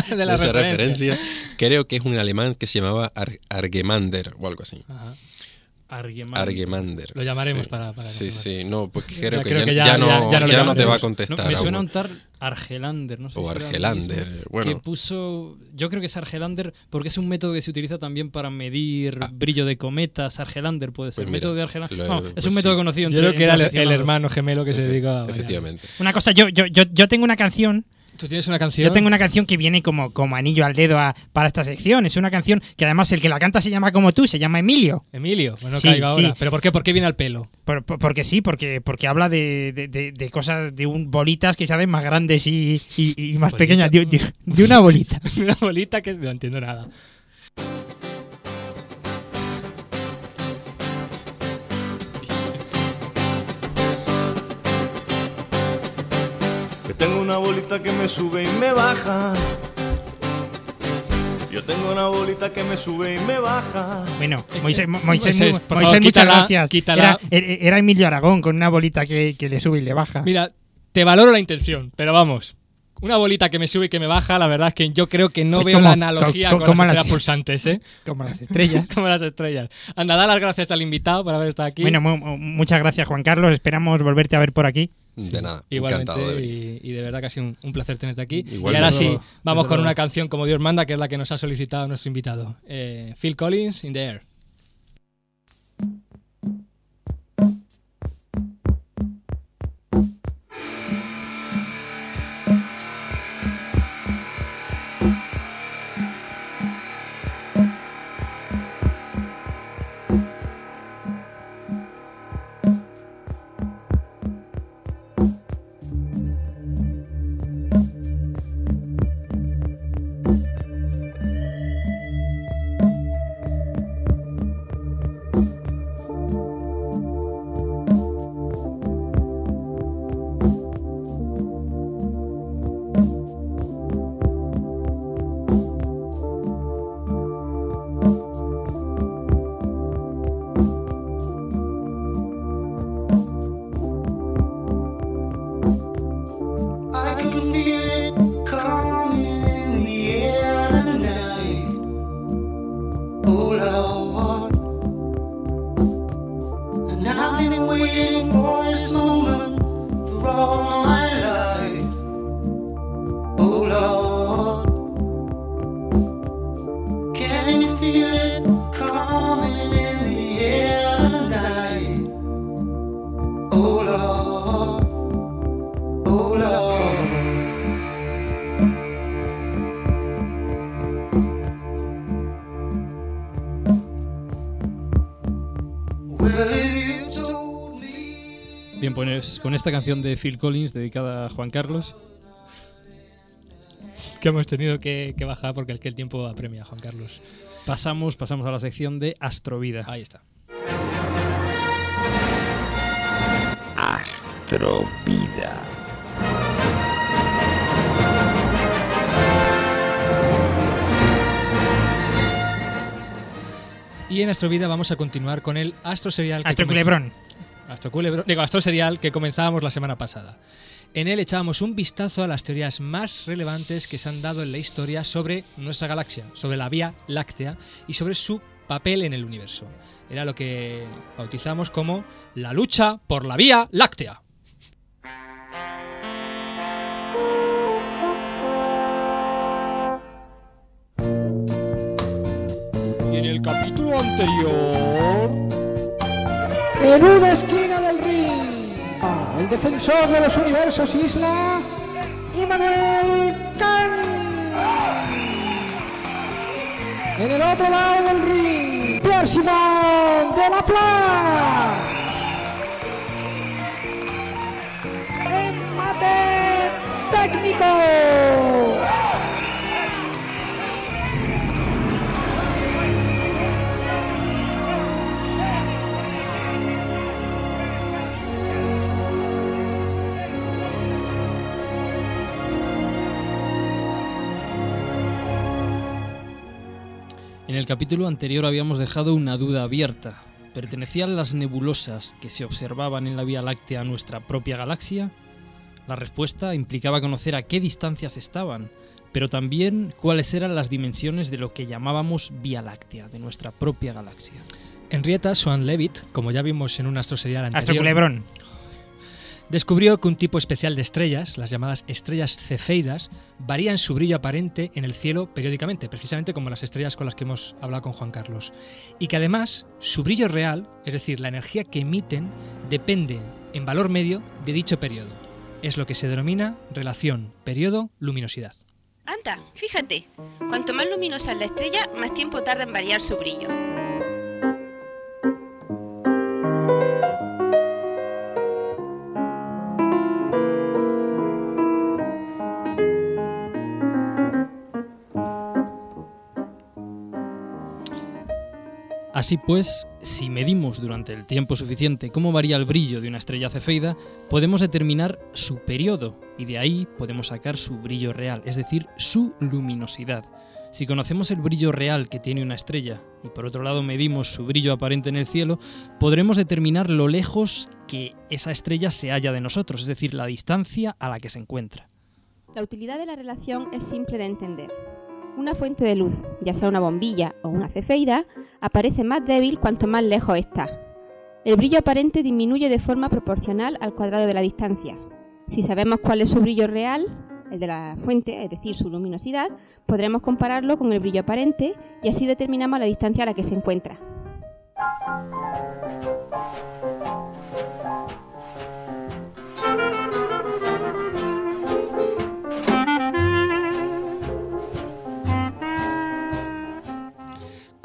de de la esa referencia. referencia. Creo que es un alemán que se llamaba Ar- Argemander o algo así. Ajá. Argemander. Lo llamaremos Sí. para- para Sí, sí, no, pues Ya creo que, creo ya, que ya- ya no, ya- no no te va a contestar. No, me suena un tal Argelander, no sé O si Argelander, mismo, bueno. Que puso, yo creo que es Argelander porque es un método que se utiliza también para medir Ah. brillo de cometas. Argelander puede ser. Pues mira, método de Argelander. lo- No, pues es un método sí. conocido Yo entre, creo que era el, hermano gemelo que se Efe- dedica a. Efectivamente. Una cosa, yo, yo, yo, yo tengo una canción. Tú tienes una canción. Yo tengo una canción que viene como, como anillo al dedo a- para esta sección. Es una canción que además el que la canta se llama como tú, se llama Emilio. Emilio, bueno, Sí, caiga ahora. sí. ¿Pero por qué? ¿Por qué viene al pelo? Por- por- porque sí, porque, porque habla de, de- de- de cosas, de un, bolitas que se hacen más grandes y, y- y más Bolita. pequeñas. De una bolita. una bolita que no entiendo nada. Tengo una bolita que me sube y me baja. Yo tengo una bolita que me sube y me baja. Bueno, Moisés, Mo- Moisés, Moisés, favor, muchas quítala, gracias. quítala. Era, era- era Emilio Aragón con una bolita que, que le sube y le baja. Mira, te valoro la intención, pero vamos. Una bolita que me sube y que me baja, la verdad es que yo creo que no Pues veo como- la analogía co- con, como las las- estrellas pulsantes, ¿eh? Como las estrellas. como las estrellas. Anda, da las gracias al invitado por haber estado aquí. Bueno, mu- mu- muchas gracias, Juan Carlos. Esperamos volverte a ver por aquí. De nada, Igualmente, encantado de y, y de verdad que ha sido un, un placer tenerte aquí. Igualmente. Y ahora sí, vamos con una canción como Dios manda, que es la que nos ha solicitado nuestro invitado. Eh, Phil Collins, In the Air. Con esta canción de Phil Collins dedicada a Juan Carlos. que hemos tenido que, que bajar porque es que el tiempo apremia, Juan Carlos. Pasamos, pasamos a la sección de Astrovida. Ahí está. Astrovida. Y en Astrovida vamos a continuar con el Astro Serial. Astro Culebrón. Astro Culebrón- Digo, Astro Serial que comenzábamos la semana pasada. En él echábamos un vistazo a las teorías más relevantes que se han dado en la historia sobre nuestra galaxia, sobre la Vía Láctea y sobre su papel en el universo. Era lo que bautizamos como la lucha por la Vía Láctea. Y en el capítulo anterior, en una esquina del ring, el defensor de los universos Isla, Immanuel Kant. En el otro lado del ring, Pierre Simon de la Pla. Empate técnico. En el capítulo anterior habíamos dejado una duda abierta. ¿Pertenecían las nebulosas que se observaban en la Vía Láctea a nuestra propia galaxia? La respuesta implicaba conocer a qué distancias estaban, pero también cuáles eran las dimensiones de lo que llamábamos Vía Láctea, de nuestra propia galaxia. Henrietta Swan Leavitt, como ya vimos en un Astro Serial anterior, Astro Culebrón. Descubrió que un tipo especial de estrellas, las llamadas estrellas cefeidas, varían su brillo aparente en el cielo periódicamente, precisamente como las estrellas con las que hemos hablado con Juan Carlos. Y que además su brillo real, es decir, la energía que emiten, depende en valor medio de dicho periodo. Es lo que se denomina relación periodo-luminosidad. Anda, fíjate, cuanto más luminosa es la estrella, más tiempo tarda en variar su brillo. Así pues, si medimos durante el tiempo suficiente cómo varía el brillo de una estrella cefeida, podemos determinar su periodo y de ahí podemos sacar su brillo real, es decir, su luminosidad. Si conocemos el brillo real que tiene una estrella y por otro lado medimos su brillo aparente en el cielo, podremos determinar lo lejos que esa estrella se halla de nosotros, es decir, la distancia a la que se encuentra. La utilidad de la relación es simple de entender. Una fuente de luz, ya sea una bombilla o una cefeida, aparece más débil cuanto más lejos está. El brillo aparente disminuye de forma proporcional al cuadrado de la distancia. Si sabemos cuál es su brillo real, el de la fuente, es decir, su luminosidad, podremos compararlo con el brillo aparente y así determinamos la distancia a la que se encuentra.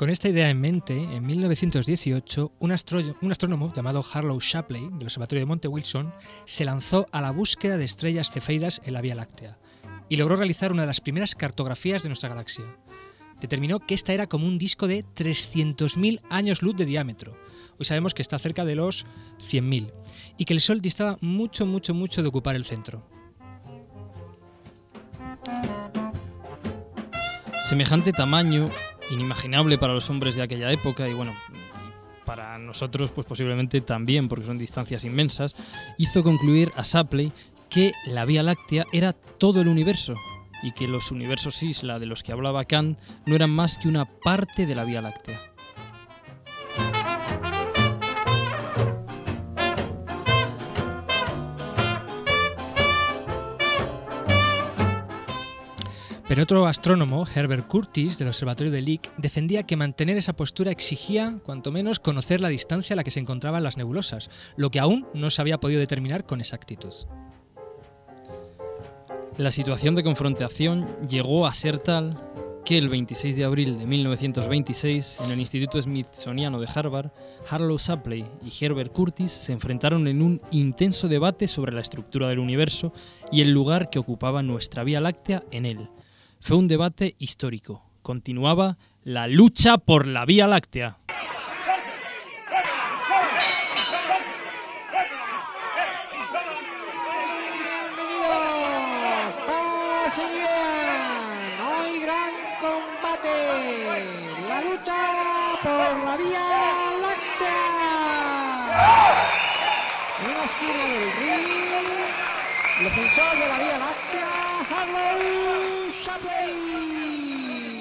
Con esta idea en mente, en 1918, un, astrónomo llamado Harlow Shapley, del Observatorio de Monte Wilson, se lanzó a la búsqueda de estrellas cefeidas en la Vía Láctea y logró realizar una de las primeras cartografías de nuestra galaxia. Determinó que esta era como un disco de 300.000 años luz de diámetro. Hoy sabemos que está cerca de los 100.000 y que el Sol distaba mucho, mucho, mucho de ocupar el centro. Semejante tamaño, inimaginable para los hombres de aquella época y bueno, para nosotros pues posiblemente también porque son distancias inmensas, hizo concluir a Shapley que la Vía Láctea era todo el universo y que los universos isla de los que hablaba Kant no eran más que una parte de la Vía Láctea. Pero otro astrónomo, Herbert Curtis, del Observatorio de Lick, defendía que mantener esa postura exigía, cuanto menos, conocer la distancia a la que se encontraban las nebulosas, lo que aún no se había podido determinar con exactitud. La situación de confrontación llegó a ser tal que el 26 de abril de 1926, en el Instituto Smithsoniano de Harvard, Harlow Shapley y Herbert Curtis se enfrentaron en un intenso debate sobre la estructura del universo y el lugar que ocupaba nuestra Vía Láctea en él. Fue un debate histórico. Continuaba la lucha por la Vía Láctea. Bienvenidos, pasen vean. Hoy gran combate. La lucha por la Vía Láctea. En una esquina del ring, defensor de la Vía Shapley.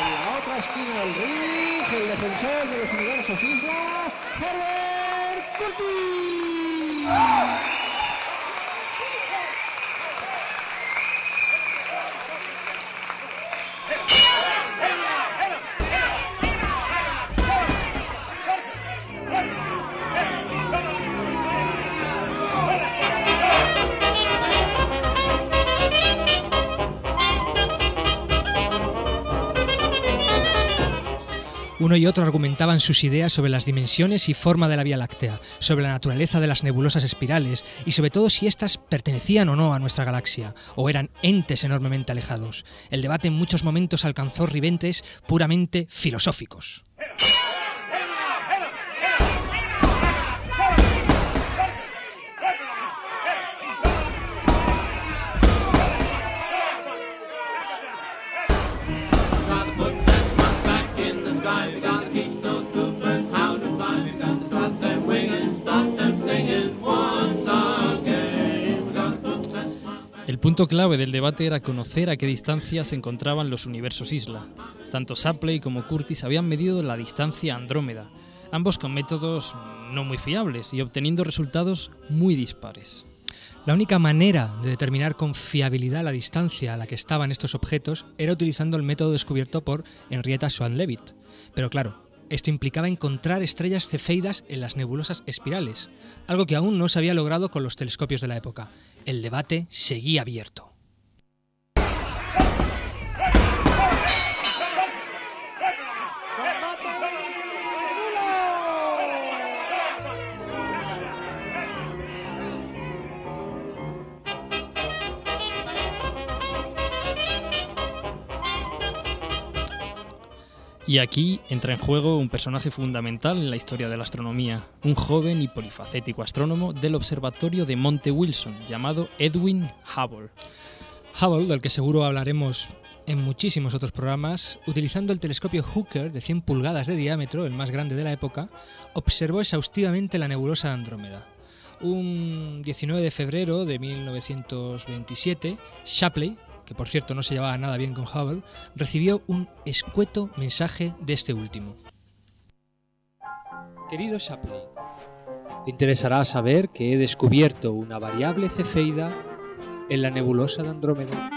En otra esquina del ring, el defensor de los universos Isla, Herbert Curtis. Uno y otro argumentaban sus ideas sobre las dimensiones y forma de la Vía Láctea, sobre la naturaleza de las nebulosas espirales y sobre todo si éstas pertenecían o no a nuestra galaxia, o eran entes enormemente alejados. El debate en muchos momentos alcanzó ribentes puramente filosóficos. El punto clave del debate era conocer a qué distancia se encontraban los universos isla. Tanto Shapley como Curtis habían medido la distancia Andrómeda, ambos con métodos no muy fiables y obteniendo resultados muy dispares. La única manera de determinar con fiabilidad la distancia a la que estaban estos objetos era utilizando el método descubierto por Henrietta Swan-Leavitt. Pero claro, esto implicaba encontrar estrellas cefeidas en las nebulosas espirales, algo que aún no se había logrado con los telescopios de la época. El debate seguía abierto. Y aquí entra en juego un personaje fundamental en la historia de la astronomía, un joven y polifacético astrónomo del observatorio de Monte Wilson llamado Edwin Hubble. Hubble, del que seguro hablaremos en muchísimos otros programas, utilizando el telescopio Hooker de 100 pulgadas de diámetro, el más grande de la época, observó exhaustivamente la nebulosa de Andrómeda. Un 19 de febrero de 1927, Shapley, que por cierto no se llevaba nada bien con Hubble, recibió un escueto mensaje de este último. Querido Shapley, te interesará saber que he descubierto una variable cefeida en la nebulosa de Andrómeda.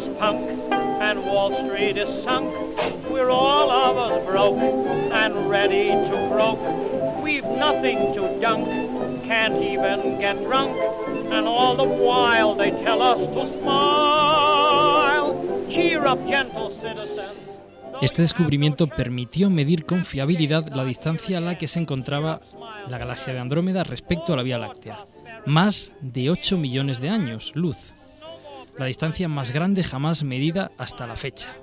Is punk and Wall Street is sunk. We're all of us broke and ready to croak. We've nothing to dunk, can't even get drunk, and all the while they tell us to smile. Cheer up, gentle citizen. Este descubrimiento permitió medir con fiabilidad la distancia a la que se encontraba la galaxia de Andrómeda respecto a la Vía Láctea. Más de 8 millones de años, luz. La distancia más grande jamás medida hasta la fecha.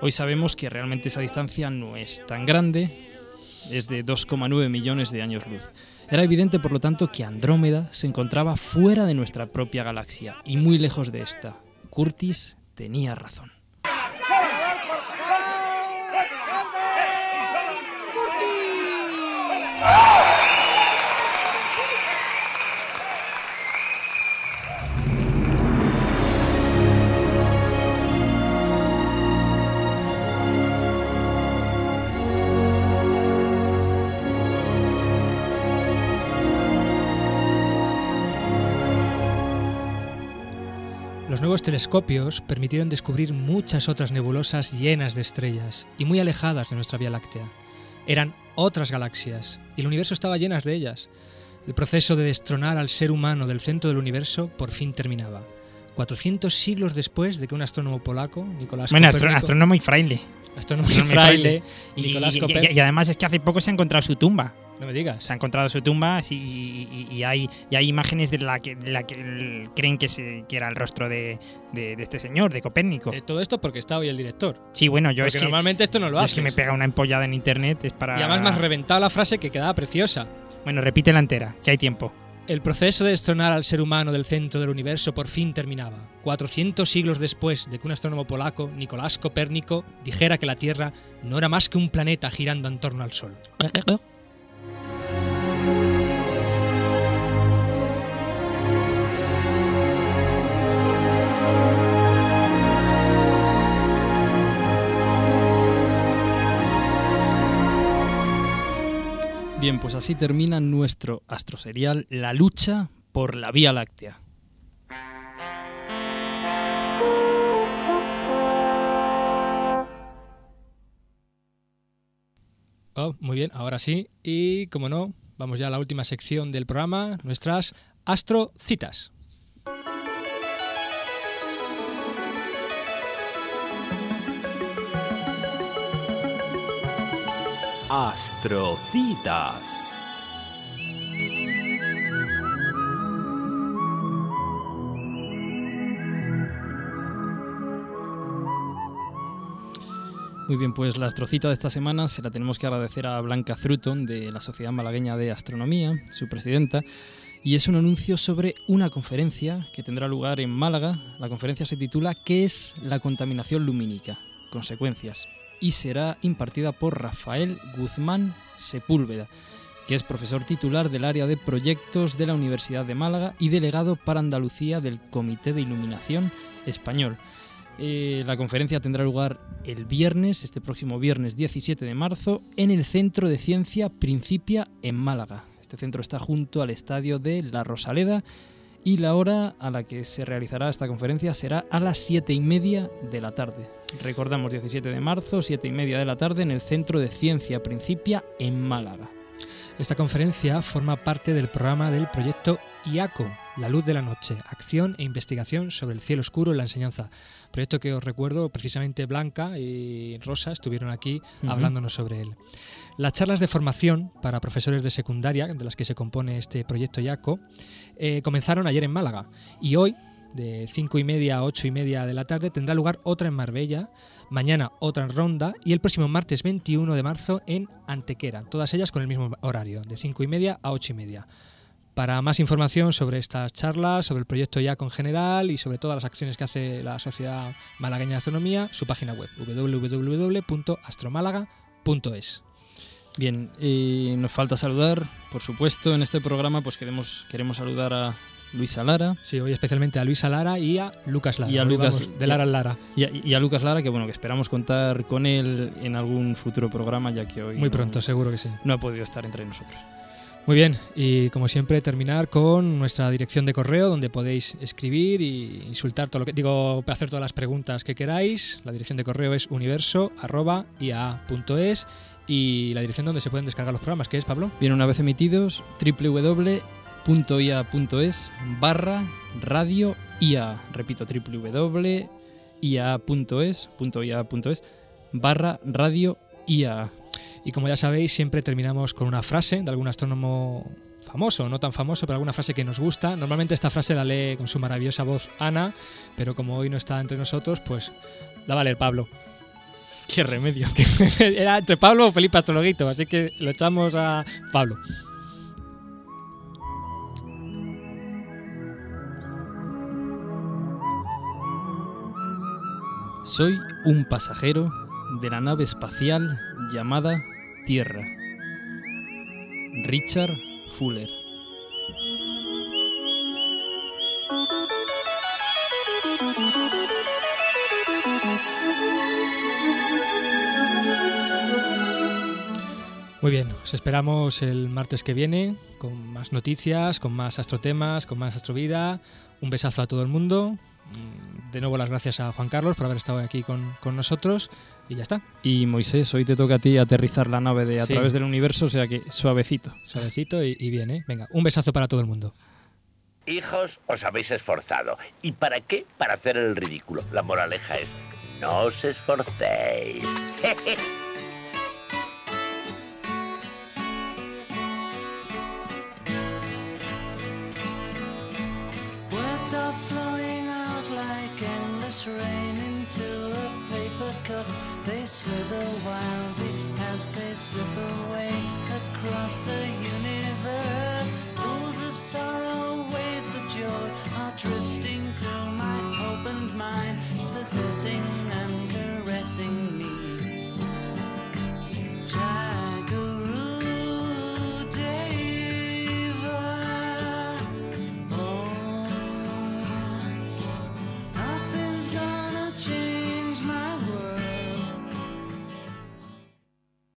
Hoy sabemos que realmente esa distancia no es tan grande, es de 2,9 millones de años luz. Era evidente, por lo tanto, que Andrómeda se encontraba fuera de nuestra propia galaxia y muy lejos de esta. Curtis tenía razón. Nuevos telescopios permitieron descubrir muchas otras nebulosas llenas de estrellas y muy alejadas de nuestra Vía Láctea. Eran otras galaxias y el universo estaba llenas de ellas. El proceso de destronar al ser humano del centro del universo por fin terminaba. 400 siglos después de que un astrónomo polaco, Nicolás Bueno, Copérnico, astrónomo y fraile. astrónomo y fraile, Y, Nicolás y- y además es que hace poco se ha encontrado su tumba. No me digas. Se ha encontrado su tumba sí, y, y- y hay, y hay imágenes de la que, de la que el- creen que, se, que era el rostro de, de- de este señor, de Copérnico. Eh, todo esto porque está hoy el director. Sí, bueno, yo es Porque que, normalmente esto no lo yo haces. es que me pega una empollada en internet. Es para... Y además me has reventado la frase que quedaba preciosa. Bueno, repítela entera, que hay tiempo. El proceso de destronar al ser humano del centro del universo por fin terminaba. 400 siglos después de que un astrónomo polaco, Nicolás Copérnico, dijera que la Tierra no era más que un planeta girando en torno al Sol. Bien, pues así termina nuestro astroserial La lucha por la Vía Láctea. Oh, muy bien, ahora sí. Y como no, vamos ya a la última sección del programa, nuestras astrocitas. Astrocitas. Muy bien, pues la astrocita de esta semana se la tenemos que agradecer a Blanca Fruton de la Sociedad Malagueña de Astronomía, su presidenta, y es un anuncio sobre una conferencia que tendrá lugar en Málaga. La conferencia se titula ¿Qué es la contaminación lumínica? Consecuencias. Y será impartida por Rafael Guzmán Sepúlveda, que es profesor titular del área de proyectos de la Universidad de Málaga y delegado para Andalucía del Comité de Iluminación Español. Eh, la conferencia tendrá lugar el viernes, este próximo viernes 17 de marzo, en el Centro de Ciencia Principia en Málaga. Este centro está junto al estadio de La Rosaleda y la hora a la que se realizará esta conferencia será a las 7 y media de la tarde. Recordamos 17 de marzo, 7 y media de la tarde en el Centro de Ciencia Principia en Málaga. Esta conferencia forma parte del programa del proyecto IACO, La Luz de la Noche, Acción e Investigación sobre el Cielo Oscuro en la Enseñanza. Proyecto que os recuerdo, precisamente Blanca y Rosa estuvieron aquí hablándonos sobre él. Las charlas de formación para profesores de secundaria, de las que se compone este proyecto IACO, eh, comenzaron ayer en Málaga y hoy, de 5 y media a 8 y media de la tarde, tendrá lugar otra en Marbella, mañana otra en Ronda y el próximo martes 21 de marzo en Antequera, todas ellas con el mismo horario, de 5 y media a 8 y media. Para más información sobre estas charlas, sobre el proyecto IACO en general y sobre todas las acciones que hace la Sociedad Malagueña de Astronomía, su página web www.astromálaga.es. Bien, nos falta saludar, por supuesto, en este programa pues queremos, queremos saludar a Luisa Lara. Sí, hoy especialmente a Luisa Lara y a Lucas Lara. Y a Lucas vamos de Lara Lara. Y a, y a Lucas Lara, que bueno, que esperamos contar con él en algún futuro programa, ya que hoy Muy no- pronto, seguro que sí. no ha podido estar entre nosotros. Muy bien, y como siempre terminar con nuestra dirección de correo donde podéis escribir y insultar todo lo que digo, hacer todas las preguntas que queráis. La dirección de correo es universo@ia.es y la dirección donde se pueden descargar los programas, que es Pablo. Bien, una vez emitidos, www.ia.es barra radio IA. Repito, www.ia.es punto ia.es barra radio IA. Y como ya sabéis, siempre terminamos con una frase de algún astrónomo famoso, no tan famoso, pero alguna frase que nos gusta. Normalmente esta frase la lee con su maravillosa voz Ana, pero como hoy no está entre nosotros, pues la va a leer Pablo. Qué remedio. Era entre Pablo o Felipe Astrologuito, así que lo echamos a Pablo. Soy un pasajero de la nave espacial llamada Tierra. Richard Fuller. Muy bien, os esperamos el martes que viene con más noticias, con más astrotemas, con más astrovida. Un besazo a todo el mundo. Mm, De nuevo las gracias a Juan Carlos por haber estado aquí con, con nosotros y ya está. Y Moisés, hoy te toca a ti aterrizar la nave de a Sí. través del universo, o sea que suavecito. Suavecito y, y bien, ¿eh? Venga, un besazo para todo el mundo. Hijos, os habéis esforzado. ¿Y para qué? Para hacer el ridículo. La moraleja es, no os esforcéis.